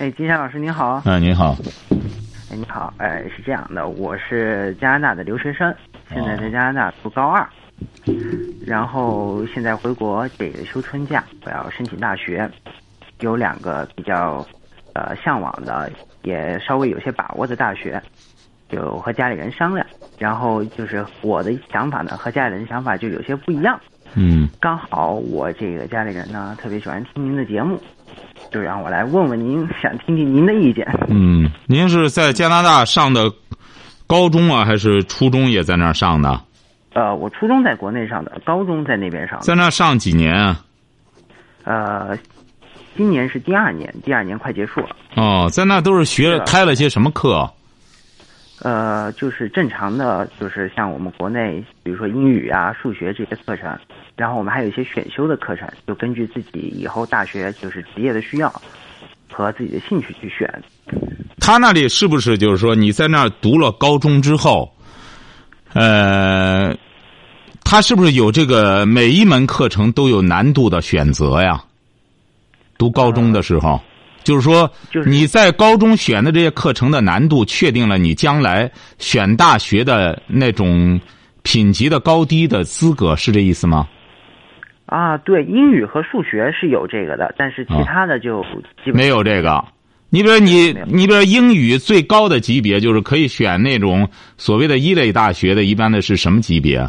哎，金山老师您好。哎，您好。哎，你好。哎，是这样的，我是加拿大的留学生，现在在加拿大读高二，然后现在回国这个休春假，我要申请大学，有两个比较呃向往的，也稍微有些把握的大学，就和家里人商量，然后就是我的想法呢和家里人想法就有些不一样。嗯。刚好我这个家里人呢特别喜欢听您的节目。就让我来问问您，想听听您的意见。嗯，您是在加拿大上的高中啊，还是初中也在那儿上的？呃，我初中在国内上的，高中在那边上。在那上几年啊？呃，今年是第二年，第二年快结束了。哦，在那都是学开了些什么课？呃，就是正常的，就是像我们国内，比如说英语啊、数学这些课程，然后我们还有一些选修的课程，就根据自己以后大学就是职业的需要和自己的兴趣去选。他那里是不是就是说你在那儿读了高中之后，呃，他是不是有这个每一门课程都有难度的选择呀？读高中的时候。就是说，你在高中选的这些课程的难度，确定了你将来选大学的那种品级的高低的资格，是这意思吗？啊，对，英语和数学是有这个的，但是其他的就基本没有这个。你比如你，你比如英语最高的级别就是可以选那种所谓的一类大学的，一般的是什么级别？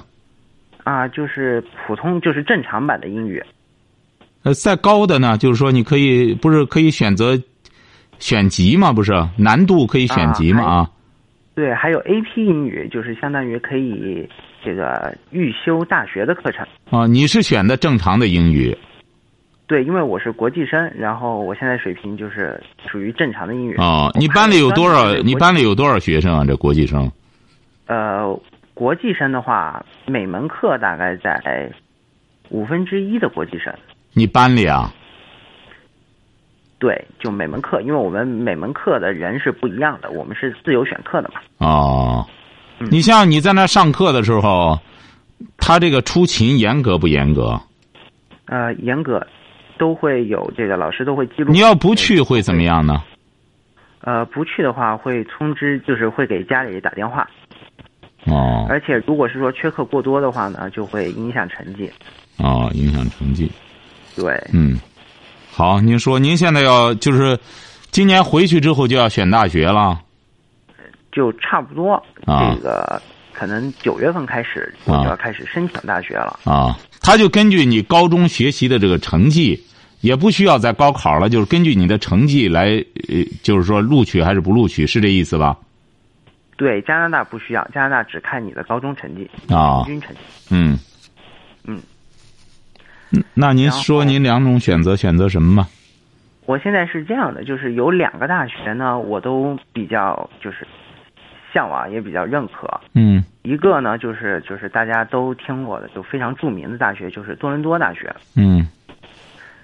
啊，就是普通，就是正常版的英语。呃，再高的呢，就是说你可以不是可以选择选级吗？不是难度可以选级吗？啊，对，还有 A P 英语，就是相当于可以这个预修大学的课程。啊，你是选的正常的英语？对，因为我是国际生，然后我现在水平就是属于正常的英语。啊，你班里有多少？你班里有多少学生啊？这国际生？呃，国际生的话，每门课大概在五分之一的国际生。你班里啊？对，就每门课，因为我们每门课的人是不一样的，我们是自由选课的嘛。哦，你像你在那上课的时候，他这个出勤严格不严格？呃，严格，都会有这个老师都会记录。你要不去会怎么样呢？呃，不去的话会通知，就是会给家里打电话。哦。而且如果是说缺课过多的话呢，就会影响成绩。哦，影响成绩。对，嗯，好，您说您现在要就是今年回去之后就要选大学了，就差不多，这个可能九月份开始我就要开始申请大学了啊。他就根据你高中学习的这个成绩，也不需要再高考了，就是根据你的成绩来，呃，就是说录取还是不录取，是这意思吧？对，加拿大不需要，加拿大只看你的高中成绩啊，平均成绩，嗯，嗯。那您说您两种选择选择什么吗？我现在是这样的，就是有两个大学呢，我都比较就是向往，也比较认可。嗯。一个呢，就是就是大家都听过的，就非常著名的大学，就是多伦多大学。嗯。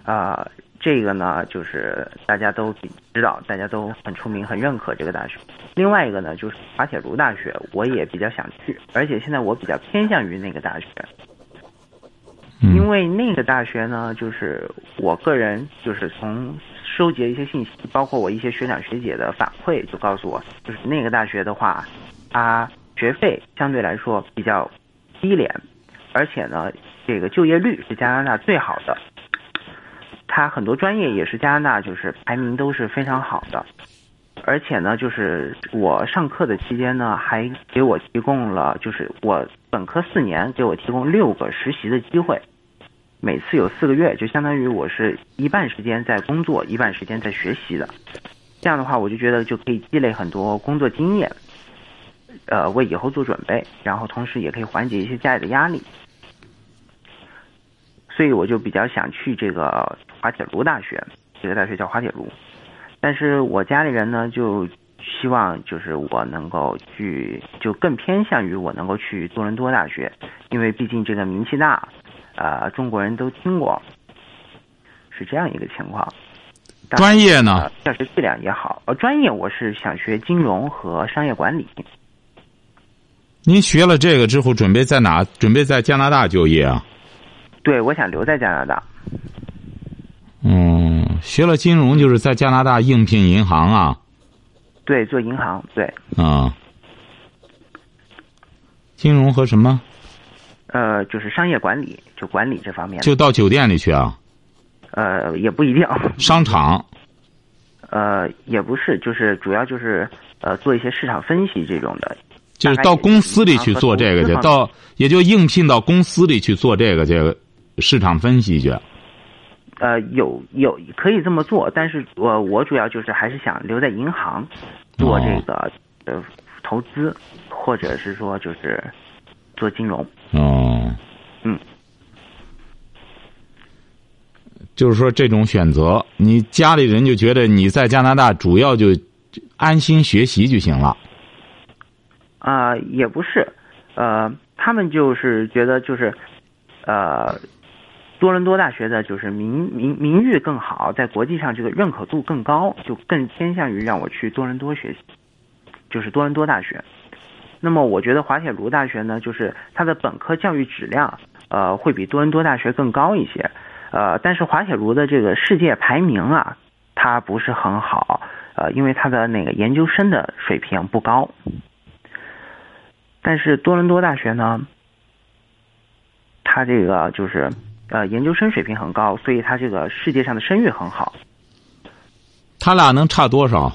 啊，这个呢，就是大家都知道，大家都很出名，很认可这个大学。另外一个呢，就是滑铁卢大学，我也比较想去，而且现在我比较偏向于那个大学。因为那个大学呢，就是我个人就是从收集一些信息，包括我一些学长学姐的反馈，就告诉我，就是那个大学的话，它学费相对来说比较低廉，而且呢，这个就业率是加拿大最好的，它很多专业也是加拿大就是排名都是非常好的，而且呢，就是我上课的期间呢，还给我提供了，就是我本科四年给我提供六个实习的机会。每次有四个月，就相当于我是一半时间在工作，一半时间在学习的。这样的话，我就觉得就可以积累很多工作经验，呃，为以后做准备，然后同时也可以缓解一些家里的压力。所以我就比较想去这个滑铁卢大学，这个大学叫滑铁卢。但是我家里人呢，就希望就是我能够去，就更偏向于我能够去多伦多大学，因为毕竟这个名气大，呃，中国人都听过，是这样一个情况。专业呢呃？教学质量也好，呃，专业我是想学金融和商业管理。您学了这个之后，准备在哪？准备在加拿大就业啊？对，我想留在加拿大。嗯，学了金融就是在加拿大应聘银行啊？对，做银行，对，啊。金融和什么？呃，就是商业管理，就管理这方面。就到酒店里去啊？呃，也不一定。商场？呃，也不是，就是主要就是呃做一些市场分析这种的。就是到公司里去做这个去，到也就应聘到公司里去做这个这个市场分析去。呃，有有可以这么做，但是我我主要就是还是想留在银行做这个呃投资，或者是说就是做金融。哦。嗯。就是说，这种选择，你家里人就觉得你在加拿大主要就安心学习就行了。啊、也不是，呃，他们就是觉得就是，呃，多伦多大学的就是名名名誉更好，在国际上这个认可度更高，就更偏向于让我去多伦多学习，就是多伦多大学。那么我觉得滑铁卢大学呢，就是它的本科教育质量，呃，会比多伦多大学更高一些，呃，但是滑铁卢的这个世界排名啊，它不是很好，呃，因为它的那个研究生的水平不高。但是多伦多大学呢，它这个就是呃研究生水平很高，所以他这个世界上的声誉很好。他俩能差多少？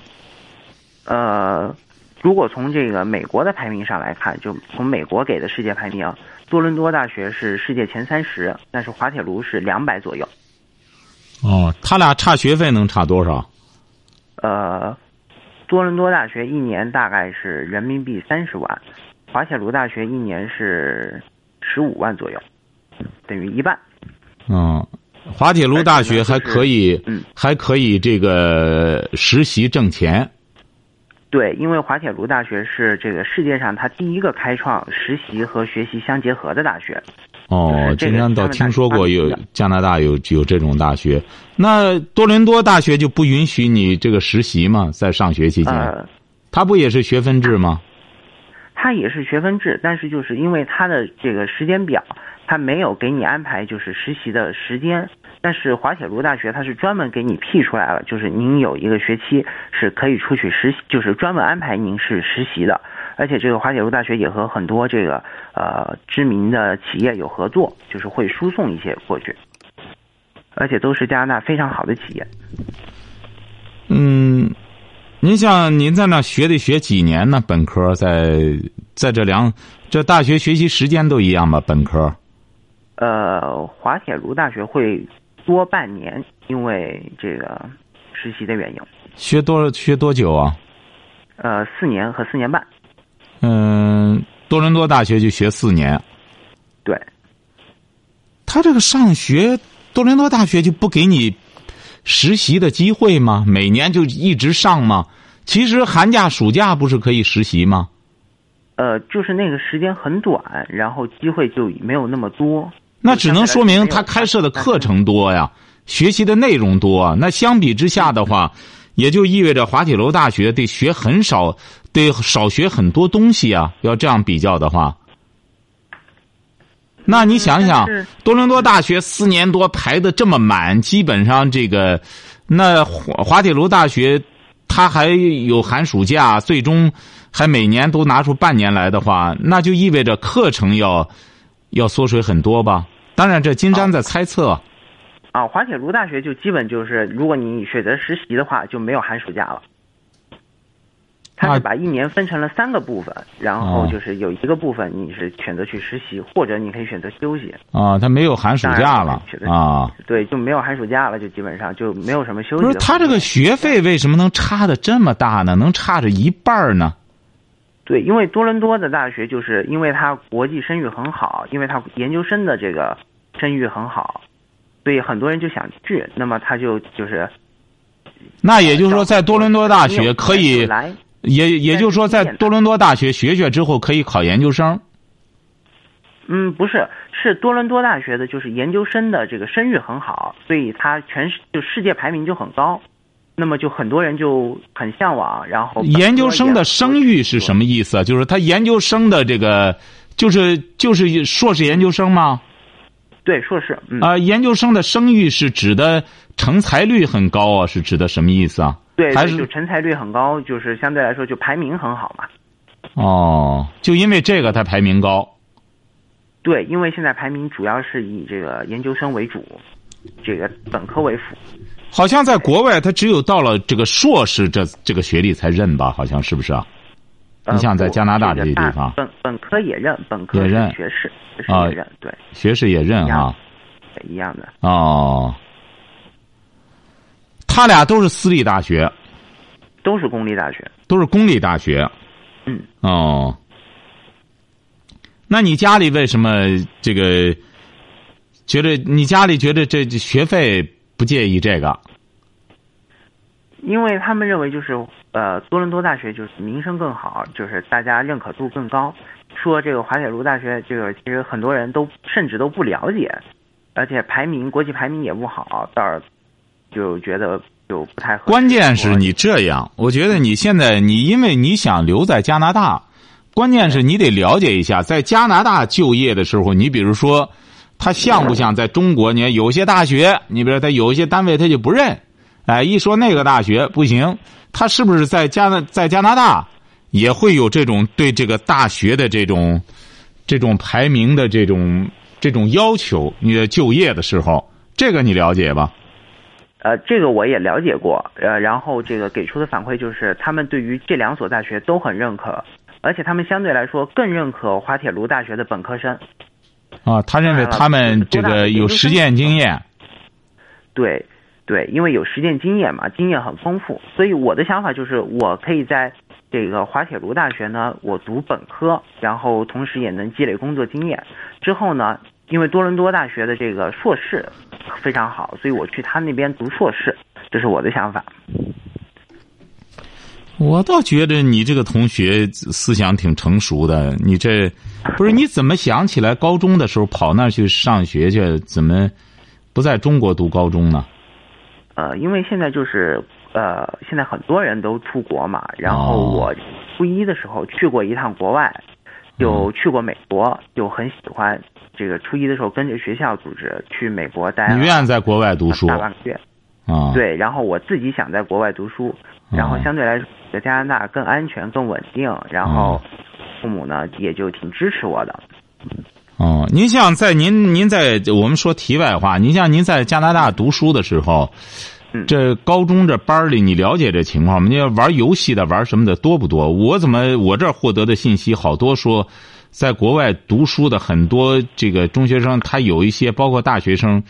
呃，如果从这个美国的排名上来看，就从美国给的世界排名，多伦多大学是世界前三十，但是滑铁卢是两百左右。哦，他俩差学费能差多少？呃，多伦多大学一年大概是人民币三十万，滑铁卢大学一年是十五万左右，等于一半。嗯，滑铁卢大学还可以，嗯，还可以这个实习挣钱。对，因为滑铁卢大学是这个世界上它第一个开创实习和学习相结合的大学。哦今天倒听说过有加拿大有有这种大学，那多伦多大学就不允许你这个实习吗？在上学期间，呃，他不也是学分制吗？它也是学分制，但是就是因为它的这个时间表，他没有给你安排就是实习的时间。但是滑铁卢大学它是专门给你辟出来了，就是您有一个学期是可以出去实习，就是专门安排您是实习的。而且这个滑铁卢大学也和很多这个呃知名的企业有合作，就是会输送一些过去，而且都是加拿大非常好的企业。嗯，您像您在那学得学几年呢？本科在在这两这大学学习时间都一样吧？本科呃，滑铁卢大学会多半年，因为这个实习的原因。学多学多久啊？呃，四年和四年半。嗯，多伦多大学就学四年。对，他这个上学，多伦多大学就不给你实习的机会吗？每年就一直上吗？其实寒假、暑假不是可以实习吗？呃，就是那个时间很短，然后机会就没有那么多。那只能说明他开设的课程多呀，学习的内容多。那相比之下的话，也就意味着滑铁卢大学得学很少，得少学很多东西啊。要这样比较的话，那你想想，多伦多大学四年多排的这么满，基本上这个，那滑滑铁卢大学，他还有寒暑假，最终还每年都拿出半年来的话，那就意味着课程要要缩水很多吧？当然，这金山在猜测。啊，滑铁卢大学就基本就是，如果你选择实习的话，就没有寒暑假了。他啊是把一年分成了三个部分，然后哦就是有一个部分你是选择去实习，或者你可以选择休息。啊，他没有寒暑假了啊。对，就没有寒暑假了，就基本上就没有什么休息不是。他这个学费为什么能差的这么大呢？能差着一半呢？对，因为多伦多的大学就是因为它国际声誉很好，因为它研究生的这个声誉很好，所以很多人就想去。那么他就就是那也就是说，在多伦多大学可以来也也就是说，在多伦多大学学学之后可以考研究生。嗯，不是，是多伦多大学的，就是研究生的这个声誉很好，所以它全世就世界排名就很高，那么就很多人就很向往。然后研究生的声誉是什么意思？就是他研究生的这个，就是就是硕士研究生吗？对，硕士。啊，研究生的声誉是指的成才率很高啊？是指的什么意思啊？对，还是就成才率很高，就是相对来说就排名很好嘛。哦，就因为这个他排名高。对，因为现在排名主要是以这个研究生为主，这个本科为辅。好像在国外，他只有到了这个硕士这这个学历才认吧？好像是不是啊？你像在加拿大这些地方，本本科也认，本科也认学士，也认，对，学士也认啊，一样的。哦，他俩都是私立大学，都是公立大学，都是公立大学。嗯。哦。那你家里为什么这个觉得你家里觉得这学费不介意这个？因为他们认为就是呃多伦多大学就是名声更好，就是大家认可度更高。说这个滑铁卢大学这个其实很多人都甚至都不了解，而且排名国际排名也不好，倒是就觉得就不太。关键是你这样，我觉得你现在你因为你想留在加拿大。关键是你得了解一下，在加拿大就业的时候，你比如说，他像不像在中国？你看有些大学，你比如说他有一些单位他就不认，哎，一说那个大学不行，他是不是在加拿在加拿大也会有这种对这个大学的这种这种排名的这种这种要求？你的就业的时候，这个你了解吧？呃，这个我也了解过，呃，然后这个给出的反馈就是，他们对于这两所大学都很认可。而且他们相对来说更认可滑铁卢大学的本科生。啊，他认为他们这个有实践经验。对，对，因为有实践经验嘛，经验很丰富，所以我的想法就是，我可以在这个滑铁卢大学呢，我读本科，然后同时也能积累工作经验。之后呢，因为多伦多大学的这个硕士非常好，所以我去他那边读硕士，这是我的想法。我倒觉得你这个同学思想挺成熟的。你这不是你怎么想起来高中的时候跑那儿去上学去？怎么不在中国读高中呢？呃，因为现在就是呃，现在很多人都出国嘛。然后我初一的时候去过一趟国外，有去过美国，就很喜欢这个。初一的时候跟着学校组织去美国待。你愿意在国外读书？大半个月。啊。对，然后我自己想在国外读书，然后相对来说。在加拿大更安全、更稳定，然后父母呢也就挺支持我的。哦，您像在您您在我们说题外话，您像您在加拿大读书的时候，这高中这班里你了解这情况吗？你要玩游戏的、玩什么的多不多？我怎么我这获得的信息好多说，在国外读书的很多这个中学生，他有一些包括大学生，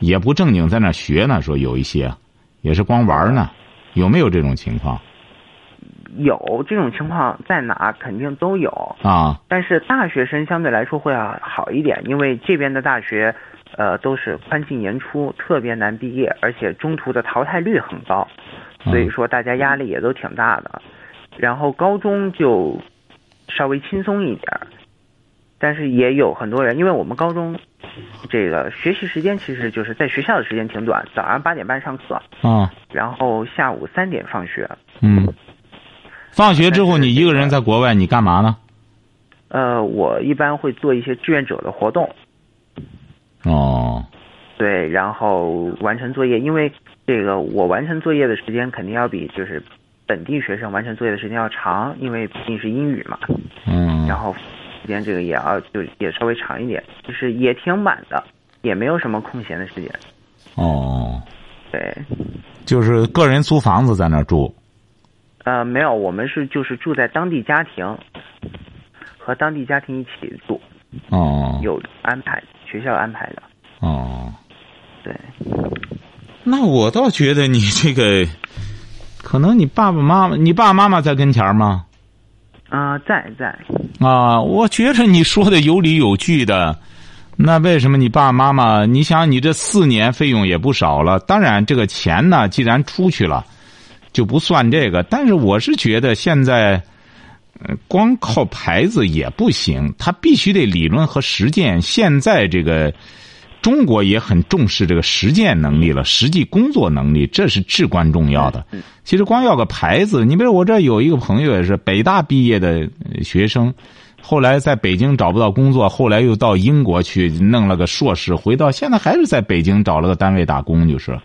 也不正经在那学呢。说有一些也是光玩呢，有没有这种情况？有这种情况在哪肯定都有啊，但是大学生相对来说会要好一点，因为这边的大学，呃，都是宽进严出，特别难毕业，而且中途的淘汰率很高，所以说大家压力也都挺大的。然后高中就稍微轻松一点，但是也有很多人，因为我们高中这个学习时间其实就是在学校的时间挺短，早上八点半上课啊，然后下午三点放学，嗯。放学之后，你一个人在国外，你干嘛呢？呃，我一般会做一些志愿者的活动。哦。对，然后完成作业，因为这个我完成作业的时间肯定要比就是本地学生完成作业的时间要长，因为毕竟是英语嘛。嗯。然后时间这个也要就也稍微长一点，就是也挺满的，也没有什么空闲的时间。哦。对。就是个人租房子在那儿住。呃，没有，我们是就是住在当地家庭，和当地家庭一起住。哦。有安排，学校安排的。哦。对。那我倒觉得你这个，可能你爸爸妈妈，你爸爸妈妈在跟前吗？啊，在在。啊，我觉着你说的有理有据的。那为什么你爸爸妈妈？你想，你这四年费用也不少了。当然，这个钱呢，既然出去了。就不算这个。但是我是觉得现在，光靠牌子也不行，他必须得理论和实践。现在这个中国也很重视这个实践能力了，实际工作能力，这是至关重要的。其实光要个牌子，你比如我这有一个朋友也是北大毕业的学生。后来在北京找不到工作，后来又到英国去弄了个硕士，回到现在还是在北京找了个单位打工，就是。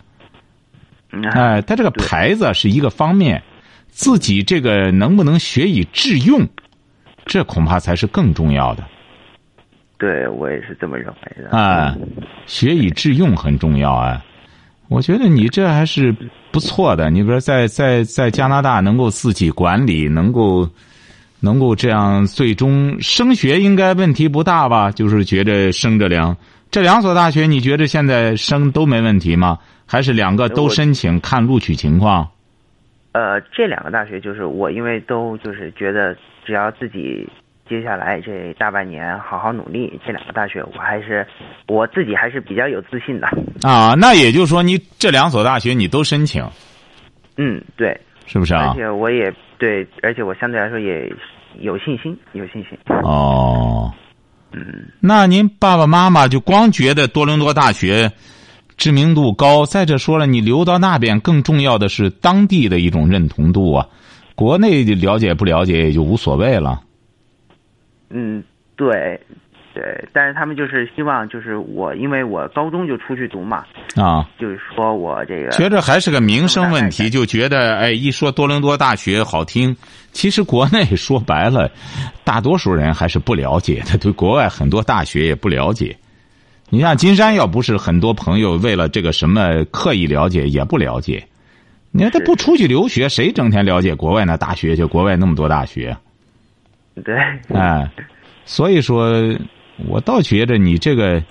哎，他这个牌子是一个方面，自己这个能不能学以致用，这恐怕才是更重要的。对我也是这么认为的。啊，学以致用很重要啊！我觉得你这还是不错的。你比如在在在加拿大能够自己管理，能够。能够这样，最终升学应该问题不大吧？就是觉得升着两这两所大学，你觉得现在升都没问题吗？还是两个都申请看录取情况？呃，这两个大学就是我，因为都就是觉得只要自己接下来这大半年好好努力，这两个大学我还是我自己还是比较有自信的。啊，那也就是说，你这两所大学你都申请？嗯，对。是不是啊？而且我也对，而且我相对来说也有信心，有信心。哦，嗯，那您爸爸妈妈就光觉得多伦多大学知名度高，再者说了，你留到那边更重要的是当地的一种认同度啊。国内了解不了解也就无所谓了。嗯，对。对，但是他们就是希望，就是我，因为我高中就出去读嘛，啊，就是说我这个觉着还是个名声问题，就觉得哎，一说多伦多大学好听，其实国内 说白了，大多数人还是不了解，他对国外很多大学也不了解。你像金山，要不是很多朋友为了这个什么刻意了解，也不了解。你看他不出去留学，谁整天了解国外那大学去？国外那么多大学，对，哎，所以说。我倒觉得你这个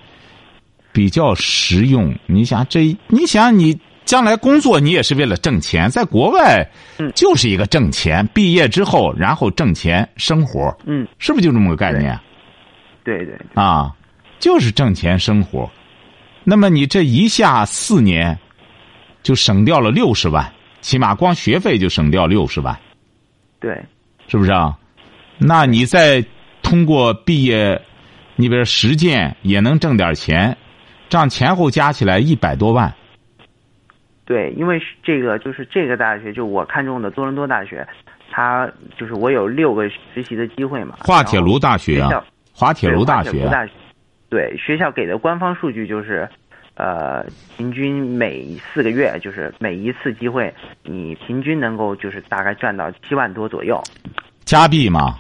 比较实用。你想这，你想你将来工作，你也是为了挣钱，在国外就是一个挣钱。毕业之后，然后挣钱生活，嗯，是不是就这么个概念？对对啊，就是挣钱生活。那么你这一下四年就省掉了六十万，起码光学费就省掉六十万。对，是不是啊？那你再通过毕业。你比如实践也能挣点钱，这样前后加起来一百多万。对，因为这个就是这个大学，就我看中的多伦多大学，它就是我有六个实习的机会嘛。滑铁卢大学啊，滑铁卢大学。对，学校给的官方数据就是，呃，平均每四个月就是每一次机会，你平均能够就是大概赚到七万多左右。加币吗？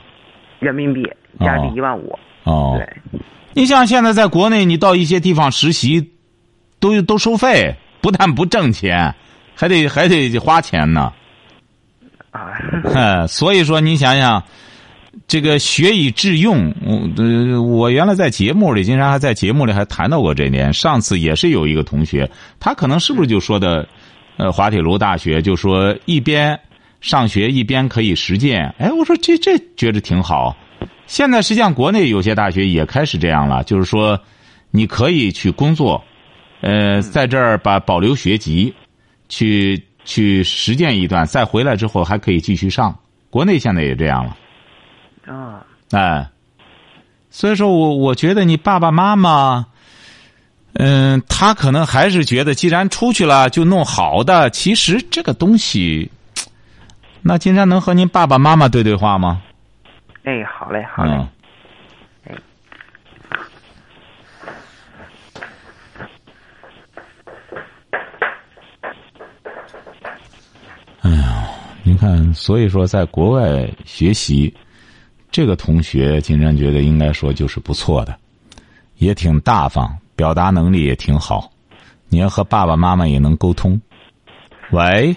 人民币加币一万五。哦，对，你像现在在国内，你到一些地方实习，都都收费，不但不挣钱，还得还得花钱呢。啊，所以说你想想，这个学以致用，我我原来在节目里，经常还在节目里还谈到过这点。上次也是有一个同学，他可能是不是就说的，呃，滑铁卢大学就说一边上学一边可以实践。哎，我说这这觉得挺好。现在实际上，国内有些大学也开始这样了，就是说，你可以去工作，呃，在这儿把保留学籍，去去实践一段，再回来之后还可以继续上。国内现在也这样了。啊。哎，所以说我我觉得你爸爸妈妈，嗯，他可能还是觉得，既然出去了就弄好的。其实这个东西，那金山能和您爸爸妈妈对对话吗？哎，好嘞，好嘞。哎，哎呀，您看，所以说，在国外学习，这个同学，金山觉得应该说就是不错的，也挺大方，表达能力也挺好。你要和爸爸妈妈也能沟通。喂。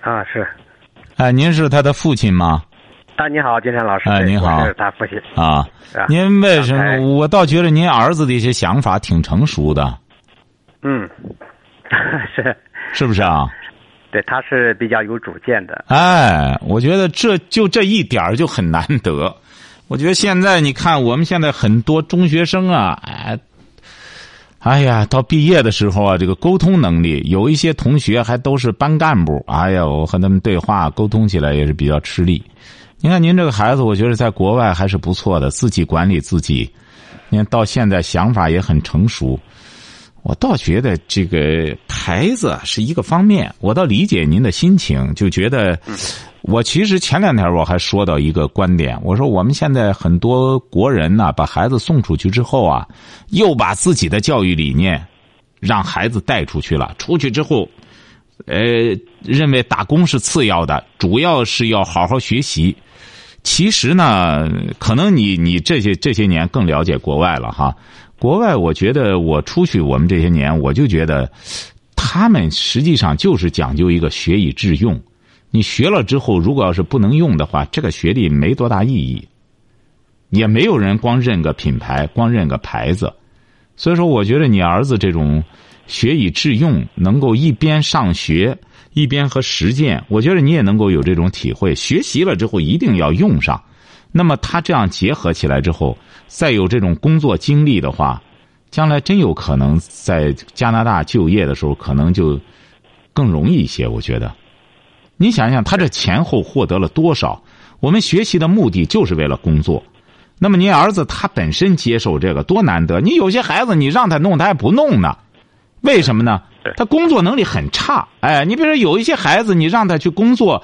啊，是。哎，您是他的父亲吗？啊，你好，金山老师。哎，您好，是他父亲啊。您为什么？我倒觉得您儿子的一些想法挺成熟的。嗯，是是不是啊？对，他是比较有主见的。哎，我觉得这就这一点就很难得。我觉得现在你看，我们现在很多中学生啊，哎，哎呀，到毕业的时候啊，这个沟通能力，有一些同学还都是班干部。哎呀，我和他们对话沟通起来也是比较吃力。你看您这个孩子，我觉得在国外还是不错的，自己管理自己。你看到现在想法也很成熟。我倒觉得这个孩子是一个方面，我倒理解您的心情，就觉得。我其实前两天我还说到一个观点，我说我们现在很多国人呢，把孩子送出去之后啊，又把自己的教育理念让孩子带出去了。出去之后，呃，认为打工是次要的，主要是要好好学习。其实呢，可能你你这些这些年更了解国外了哈。国外，我觉得我出去我们这些年，我就觉得他们实际上就是讲究一个学以致用。你学了之后，如果要是不能用的话，这个学历没多大意义。也没有人光认个品牌，光认个牌子。所以说，我觉得你儿子这种学以致用，能够一边上学一边和实践，我觉得你也能够有这种体会。学习了之后一定要用上，那么他这样结合起来之后，再有这种工作经历的话，将来真有可能在加拿大就业的时候，可能就更容易一些。我觉得。你想想，他这前后获得了多少？我们学习的目的就是为了工作。那么，您儿子他本身接受这个多难得。你有些孩子，你让他弄，他还不弄呢。为什么呢？他工作能力很差。哎，你比如说有一些孩子，你让他去工作，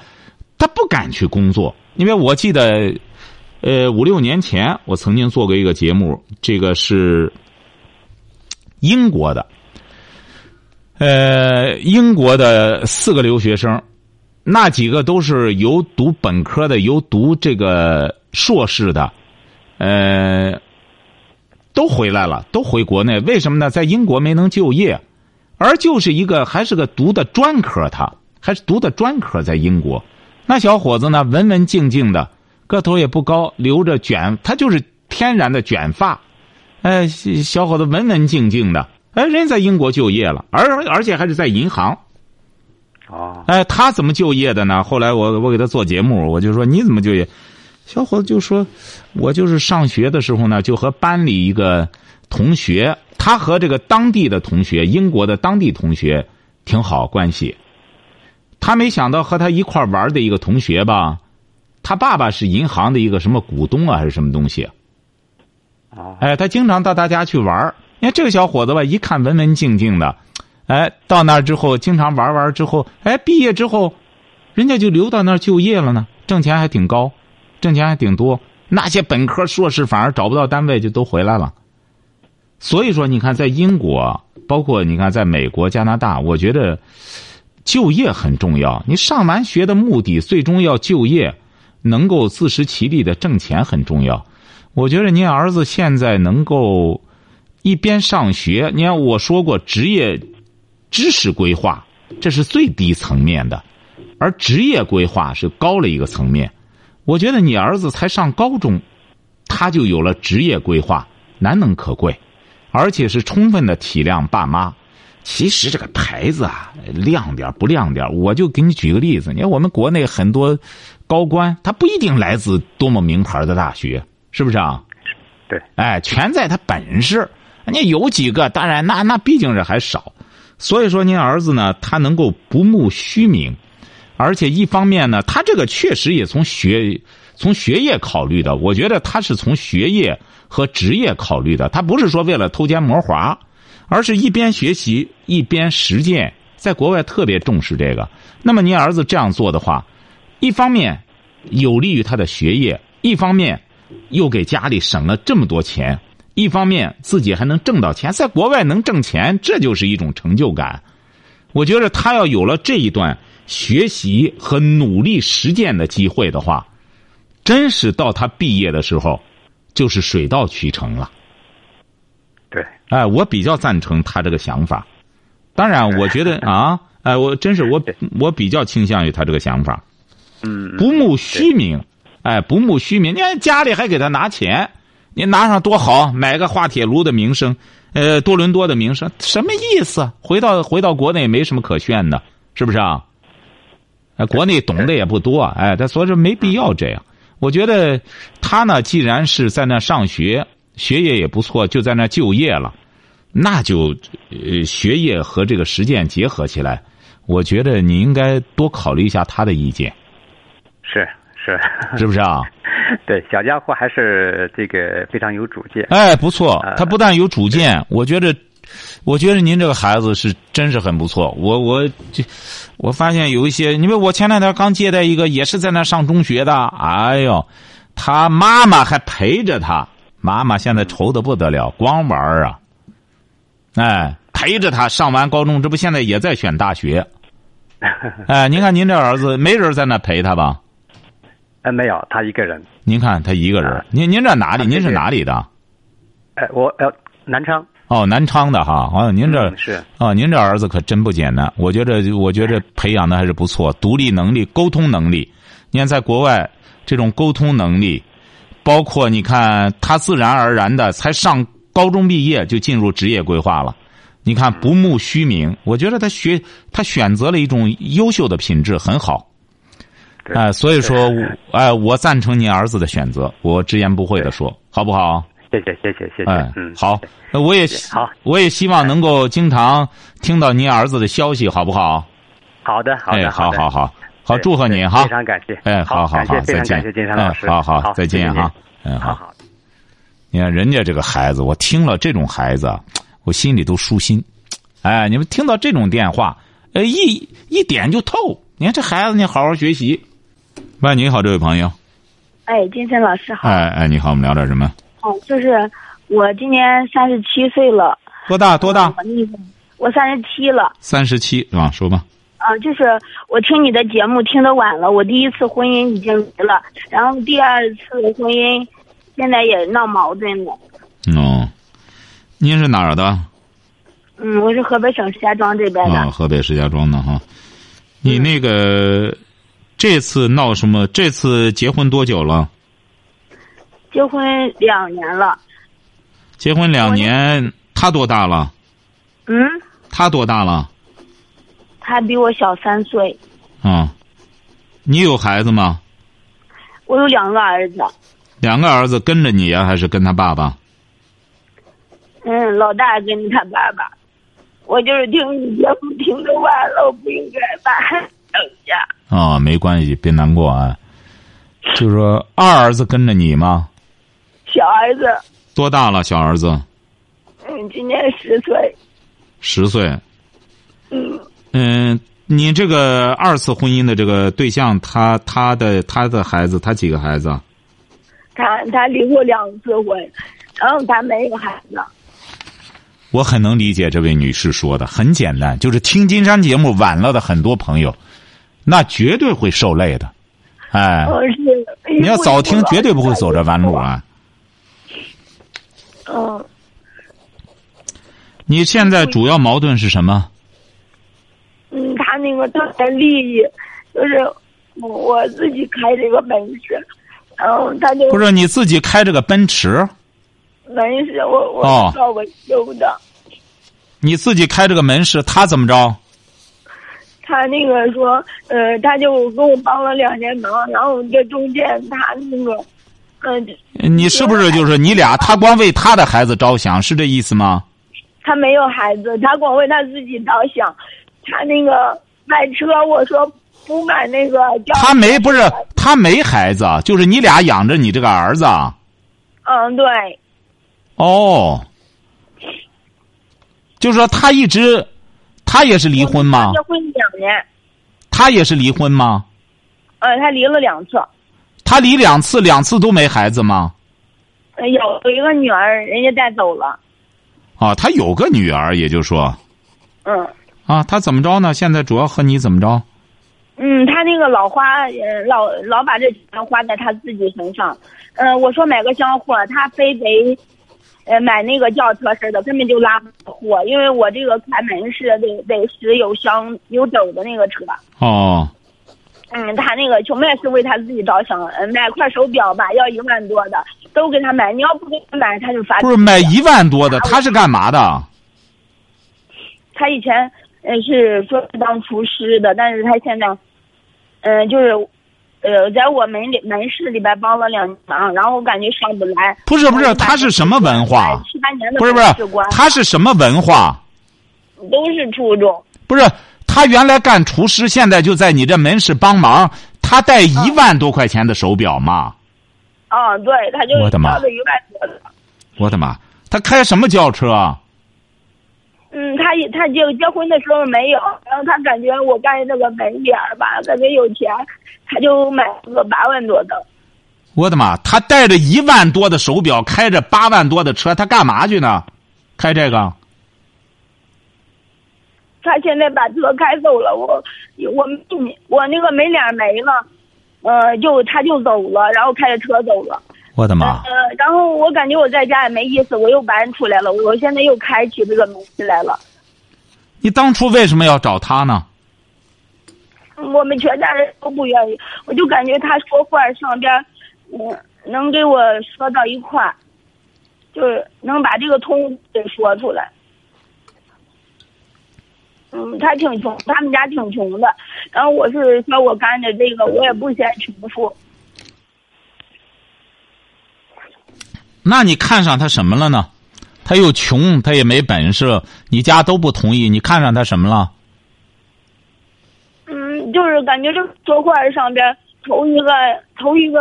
他不敢去工作。因为我记得，呃，五六年前我曾经做过一个节目，这个是英国的，呃，英国的四个留学生。那几个都是有读本科的，有读这个硕士的，呃，都回来了，都回国内。为什么呢？在英国没能就业，而就是一个还是个读的专科，他还是读的专科，在英国。那小伙子呢，文文静静的，个头也不高，留着卷，他就是天然的卷发，哎，小伙子文文静静的，哎，人在英国就业了，而而且还是在银行。哦，哎，他怎么就业的呢？后来我我给他做节目，我就说你怎么就业？小伙子就说，我就是上学的时候呢，就和班里一个同学，他和这个当地的同学，英国的当地同学挺好关系。他没想到和他一块玩的一个同学吧，他爸爸是银行的一个什么股东啊，还是什么东西？啊，哎，他经常到他家去玩。你看这个小伙子吧，一看文文静静的。哎，到那儿之后，经常玩玩之后，哎，毕业之后，人家就留到那儿就业了呢，挣钱还挺高，挣钱还挺多。那些本科、硕士反而找不到单位，就都回来了。所以说，你看，在英国，包括你看，在美国、加拿大，我觉得就业很重要。你上完学的目的，最终要就业，能够自食其力的挣钱很重要。我觉得您儿子现在能够一边上学，你看我说过职业。知识规划，这是最低层面的，而职业规划是高了一个层面。我觉得你儿子才上高中，他就有了职业规划，难能可贵，而且是充分的体谅爸妈。其实这个牌子啊，亮点不亮点，我就给你举个例子。你看我们国内很多高官，他不一定来自多么名牌的大学，是不是啊？对，哎，全在他本事。你有几个，当然那那毕竟是还少。所以说，您儿子呢，他能够不慕虚名，而且一方面呢，他这个确实也从学从学业考虑的。我觉得他是从学业和职业考虑的，他不是说为了偷奸摸滑，而是一边学习一边实践。在国外特别重视这个。那么您儿子这样做的话，一方面有利于他的学业，一方面又给家里省了这么多钱。一方面自己还能挣到钱，在国外能挣钱，这就是一种成就感。我觉得他要有了这一段学习和努力实践的机会的话，真是到他毕业的时候，就是水到渠成了。对，哎，我比较赞成他这个想法。当然，我觉得 啊，哎，我真是我我比较倾向于他这个想法。嗯，不慕虚名，哎，不慕虚名。你看家里还给他拿钱。你拿上多好，买个滑铁卢的名声，呃，多伦多的名声，什么意思？回到回到国内没什么可炫的，是不是啊？哎，国内懂的也不多，哎，他所以说没必要这样。我觉得他呢，既然是在那上学，学业也不错，就在那就业了，那就呃学业和这个实践结合起来，我觉得你应该多考虑一下他的意见，是是，是不是啊？对，小家伙还是这个非常有主见。哎，不错，呃他不但有主见，我觉得，我觉得您这个孩子是真是很不错。我我这，我发现有一些，因为我前两天刚接待一个，也是在那上中学的，哎呦，他妈妈还陪着他，妈妈现在愁的不得了，光玩儿啊，哎，陪着他上完高中，这不现在也在选大学，哎，您看您这儿子没人在那陪他吧？哎，没有，他一个人。您看他一个人啊，您您这哪里？您是哪里的？哎，我呃，南昌。哦，南昌的哈，好像您这嗯是哦，您这儿子可真不简单。我觉着，我觉着培养的还是不错，独立能力、沟通能力。你看，在国外，这种沟通能力，包括你看他自然而然的才上高中毕业就进入职业规划了。你看不慕虚名，我觉得他学他选择了一种优秀的品质，很好。对哎、所以说对，哎、我赞成您儿子的选择，我直言不讳的说，好不好？谢谢谢谢谢谢。哎，嗯，好，那我也好我也希望能够经常听到您儿子的消息，好不好？好的好哎，好好好，好，祝贺你哈非！常感谢。哎，好好好，再见常感谢金山老师。哎好好，再见哈。嗯，好。好好。你看人家这个孩子，我听了这种孩子，我心里都舒心。哎，你们听到这种电话，呃，一一点就透。你看这孩子，你好好学习。喂，你好，这位朋友。哎，金森老师好。哎哎，你好，我们聊点什么？哦，就是我今年三十七岁了。多大？多大？我那个，我三十七了。三十七是吧？说吧。啊、就是我听你的节目听得晚了，我第一次婚姻已经离了，然后第二次婚姻现在也闹矛盾了。哦，您是哪儿的？嗯，我是河北省石家庄这边的。啊，河北石家庄的哈。你那个这次闹什么？这次结婚多久了？结婚两年了。结婚两年，他多大了？嗯，他多大了？他比我小三岁。啊，你有孩子吗？我有两个儿子。两个儿子跟着你呀、还是跟他爸爸？嗯，老大跟着他爸爸。我就是听你节目听得晚了，我不应该把孩子扔下。啊，没关系，别难过啊。就是说，二儿子跟着你吗？小儿子，多大了？小儿子嗯，今年十岁。十岁。嗯，嗯，你这个二次婚姻的这个对象，他他的他的孩子，他几个孩子啊？他他离过两次婚，然后他没有孩子。我很能理解这位女士说的，很简单，就是听金山节目晚了的很多朋友，那绝对会受累的，哎。你要早听，绝对不会走这弯路。啊！嗯，你现在主要矛盾是什么？嗯，他那个他的利益，就是我我自己开这个门市，然后他就不是你自己开这个奔驰，门市我我哦找维修的，你自己开这个门市，他怎么着？他那个说，呃，他就跟我帮了两年忙，然后这中间他那个，嗯、你是不是就是你俩？他光为他的孩子着想，是这意思吗？他没有孩子，他光为他自己着想。他那个买车，我说不买那个。他没不是他没孩子，就是你俩养着你这个儿子。嗯，对，哦，就是说他一直，他也是离婚吗结？婚两年，他也是离婚吗？呃，他离了两次，他离两次，两次都没孩子吗？呃有有一个女儿，人家带走了。啊，他有个女儿，也就是说，嗯啊，他怎么着呢？现在主要和你怎么着？嗯，他那个老花，呃，老老把这钱花在他自己身上。嗯、我说买个箱货，他非得，呃，买那个轿车似的，根本就拉不到货，因为我这个开门是得得是有箱有斗的那个车。哦，嗯，他那个全部也是为他自己着想，嗯，买块手表吧，要一万多的，都给他买。你要不给他买，他就发。不是买一万多的，他是干嘛的？他以前呃是说是当厨师的，但是他现在，嗯、就是呃，在我门里门市里边帮了两年忙，然后我感觉上不来。不是不是，他是什么文化？七八年的不是不是他是什么文化？都是初中。不是他原来干厨师，现在就在你这门市帮忙。他带一万多块钱的手表吗？啊，对，他就我的妈交了一万多的。我的妈！他开什么轿车啊？嗯，他也他结结婚的时候没有，然后他感觉我干那个门脸儿吧，感觉有钱，他就买了个八万多的。我的妈！他带着一万多的手表，开着八万多的车，他干嘛去呢？开这个？他现在把车开走了，我我我那个门脸没了，呃，就他就走了，然后开着车走了。我的妈！呃，然后我感觉我在家也没意思，我又搬出来了，我现在又开启这个门市来了。你当初为什么要找他呢？我们全家人都不愿意，我就感觉他说话上边，嗯，能给我说到一块儿，就是能把这个通给说出来。嗯，他挺穷，他们家挺穷的。然后我是说我干的这个，我也不嫌穷富。那你看上他什么了呢？他又穷，他也没本事，你家都不同意，你看上他什么了？嗯，就是感觉这说话上边头一个头一个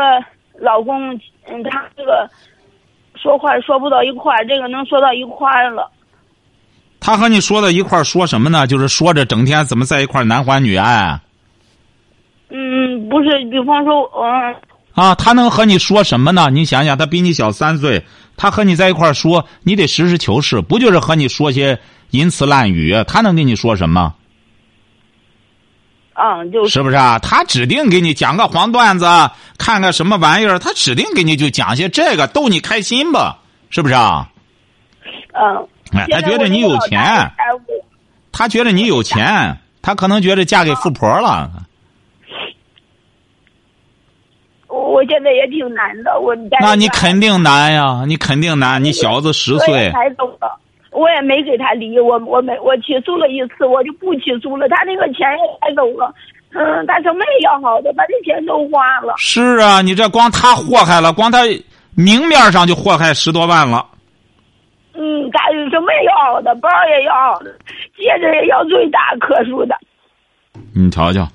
老公，嗯，他这个说话说不到一块儿，这个能说到一块儿了。他和你说到一块儿说什么呢？就是说着整天怎么在一块儿男欢女爱。嗯，不是，比方说，嗯。啊，他能和你说什么呢？你想想，他比你小三岁，他和你在一块儿说，你得实事求是，不就是和你说些淫词滥语？他能跟你说什么？嗯，就是是不是啊？他指定给你讲个黄段子，看个什么玩意儿，他指定给你就讲些这个逗你开心吧，是不是啊？嗯。哎，他觉得你有钱，他觉得你有钱，他可能觉得嫁给富婆了。我我现在也挺难的，我那你肯定难呀，你肯定难，你小子十岁。才走了，我也没给他离，我我没我起诉了一次，我就不起诉了。他那个钱也带走了，嗯，他什么也要好的，把这钱都花了。是啊，你这光他祸害了，光他明面上就祸害十多万了。嗯，他什么也要的，包也要的，戒指也要最大颗数的。你瞧瞧。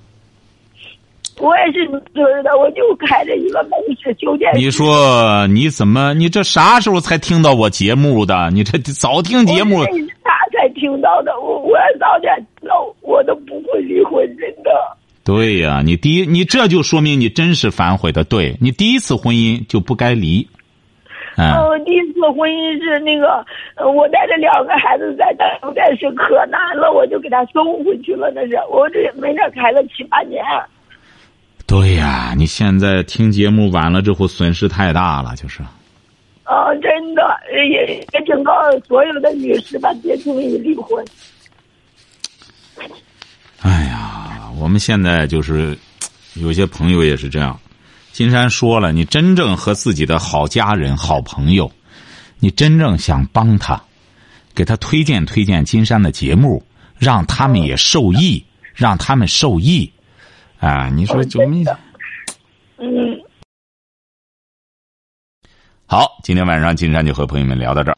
我也是知的，我就开着一个门市酒店。你说你怎么？你这啥时候才听到我节目的？你这早听节目。他才听到的，我我要早点知道，我都不会离婚，真的。对呀，你第一，你这就说明你真是反悔的。对你第一次婚姻就不该离。哦，第一次婚姻是那个，我带着两个孩子在等待是可难了，我就给他送回去了。那是我这没这开了七八年。对呀，你现在听节目晚了之后损失太大了，就是。啊，真的也也警告所有的女士吧，别轻易离婚。哎呀，我们现在就是有些朋友也是这样。金山说了，你真正和自己的好家人、好朋友，你真正想帮他，给他推荐推荐金山的节目，让他们也受益，让他们受益。啊，你说我们？嗯。好，今天晚上金山就和朋友们聊到这儿。